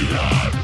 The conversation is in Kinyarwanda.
Killer